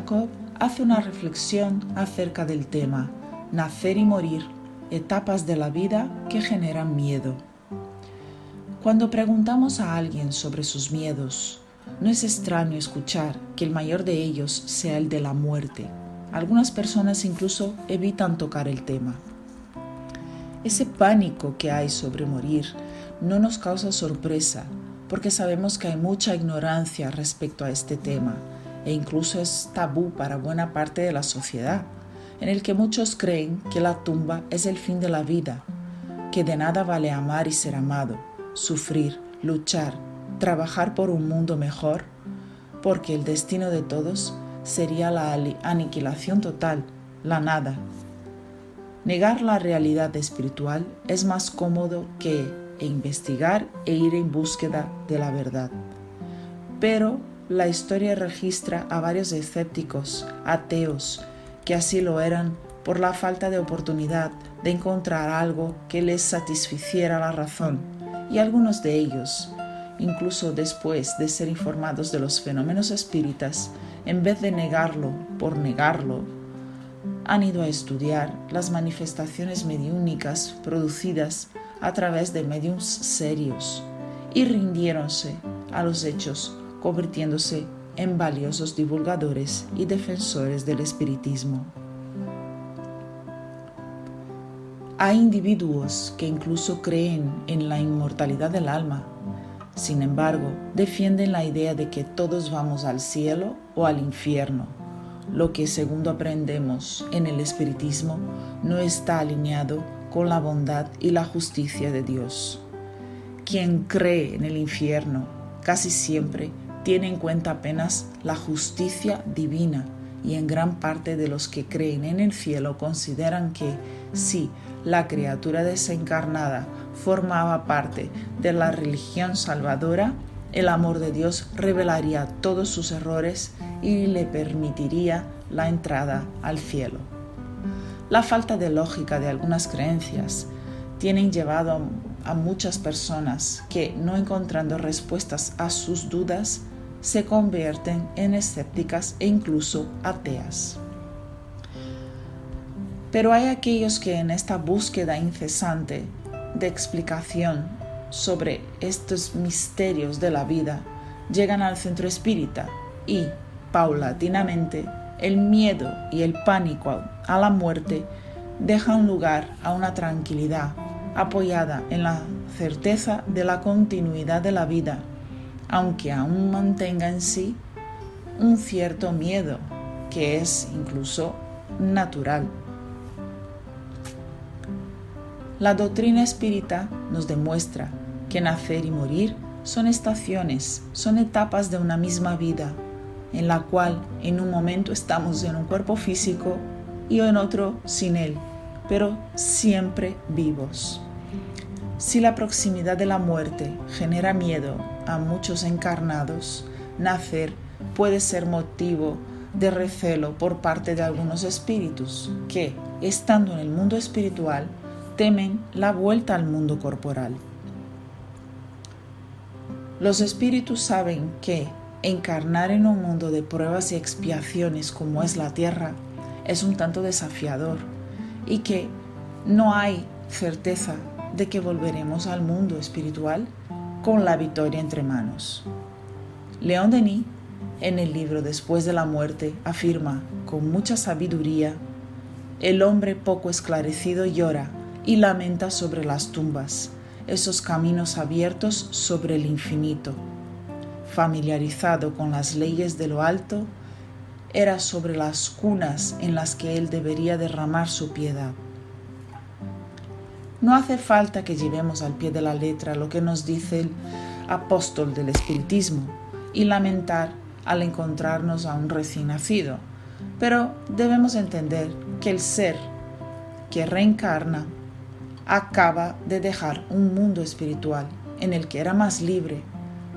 Jacob hace una reflexión acerca del tema Nacer y morir, etapas de la vida que generan miedo. Cuando preguntamos a alguien sobre sus miedos, no es extraño escuchar que el mayor de ellos sea el de la muerte. Algunas personas incluso evitan tocar el tema. Ese pánico que hay sobre morir no nos causa sorpresa porque sabemos que hay mucha ignorancia respecto a este tema e incluso es tabú para buena parte de la sociedad, en el que muchos creen que la tumba es el fin de la vida, que de nada vale amar y ser amado, sufrir, luchar, trabajar por un mundo mejor, porque el destino de todos sería la aniquilación total, la nada. Negar la realidad espiritual es más cómodo que investigar e ir en búsqueda de la verdad. Pero la historia registra a varios escépticos, ateos, que así lo eran por la falta de oportunidad de encontrar algo que les satisficiera la razón, y algunos de ellos incluso después de ser informados de los fenómenos espíritas, en vez de negarlo por negarlo, han ido a estudiar las manifestaciones mediúnicas producidas a través de mediums serios y rindiéronse a los hechos, convirtiéndose en valiosos divulgadores y defensores del espiritismo. Hay individuos que incluso creen en la inmortalidad del alma sin embargo, defienden la idea de que todos vamos al cielo o al infierno, lo que según aprendemos en el espiritismo no está alineado con la bondad y la justicia de Dios. Quien cree en el infierno casi siempre tiene en cuenta apenas la justicia divina y en gran parte de los que creen en el cielo consideran que si la criatura desencarnada formaba parte de la religión salvadora, el amor de Dios revelaría todos sus errores y le permitiría la entrada al cielo. La falta de lógica de algunas creencias tienen llevado a muchas personas que, no encontrando respuestas a sus dudas, se convierten en escépticas e incluso ateas. Pero hay aquellos que en esta búsqueda incesante de explicación sobre estos misterios de la vida llegan al centro espírita y, paulatinamente, el miedo y el pánico a la muerte dejan lugar a una tranquilidad apoyada en la certeza de la continuidad de la vida, aunque aún mantenga en sí un cierto miedo que es incluso natural. La doctrina espírita nos demuestra que nacer y morir son estaciones, son etapas de una misma vida, en la cual en un momento estamos en un cuerpo físico y en otro sin él, pero siempre vivos. Si la proximidad de la muerte genera miedo a muchos encarnados, nacer puede ser motivo de recelo por parte de algunos espíritus que, estando en el mundo espiritual, temen la vuelta al mundo corporal. Los espíritus saben que encarnar en un mundo de pruebas y expiaciones como es la tierra es un tanto desafiador y que no hay certeza de que volveremos al mundo espiritual con la victoria entre manos. León Denis, en el libro Después de la muerte, afirma con mucha sabiduría, el hombre poco esclarecido llora y lamenta sobre las tumbas, esos caminos abiertos sobre el infinito. Familiarizado con las leyes de lo alto, era sobre las cunas en las que él debería derramar su piedad. No hace falta que llevemos al pie de la letra lo que nos dice el apóstol del espiritismo y lamentar al encontrarnos a un recién nacido, pero debemos entender que el ser que reencarna acaba de dejar un mundo espiritual en el que era más libre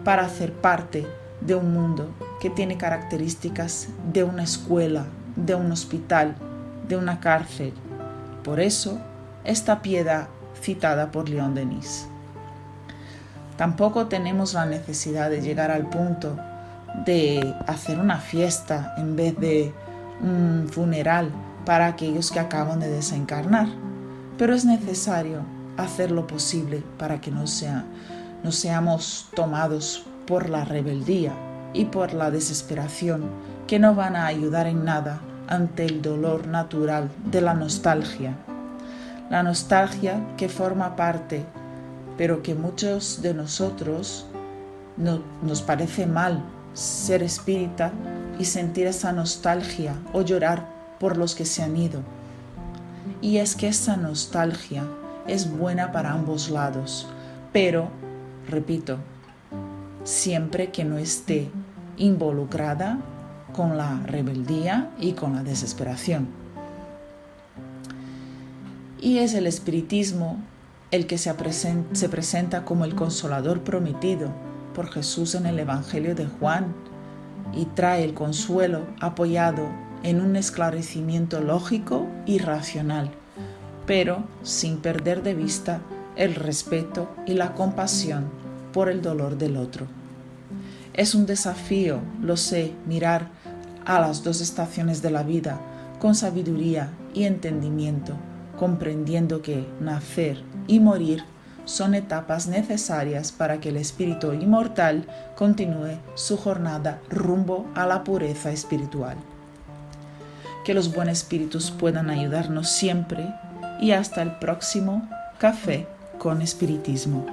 para hacer parte de un mundo que tiene características de una escuela, de un hospital, de una cárcel. Por eso, esta piedad citada por León Denis. Tampoco tenemos la necesidad de llegar al punto de hacer una fiesta en vez de un funeral para aquellos que acaban de desencarnar, pero es necesario hacer lo posible para que no, no seamos tomados por la rebeldía y por la desesperación que no van a ayudar en nada ante el dolor natural de la nostalgia. La nostalgia que forma parte, pero que muchos de nosotros no, nos parece mal ser espírita y sentir esa nostalgia o llorar por los que se han ido. Y es que esa nostalgia es buena para ambos lados, pero, repito, siempre que no esté involucrada con la rebeldía y con la desesperación. Y es el espiritismo el que se, se presenta como el consolador prometido por Jesús en el Evangelio de Juan y trae el consuelo apoyado en un esclarecimiento lógico y racional, pero sin perder de vista el respeto y la compasión por el dolor del otro. Es un desafío, lo sé, mirar a las dos estaciones de la vida con sabiduría y entendimiento, comprendiendo que nacer y morir son etapas necesarias para que el espíritu inmortal continúe su jornada rumbo a la pureza espiritual. Que los buenos espíritus puedan ayudarnos siempre y hasta el próximo café con espiritismo.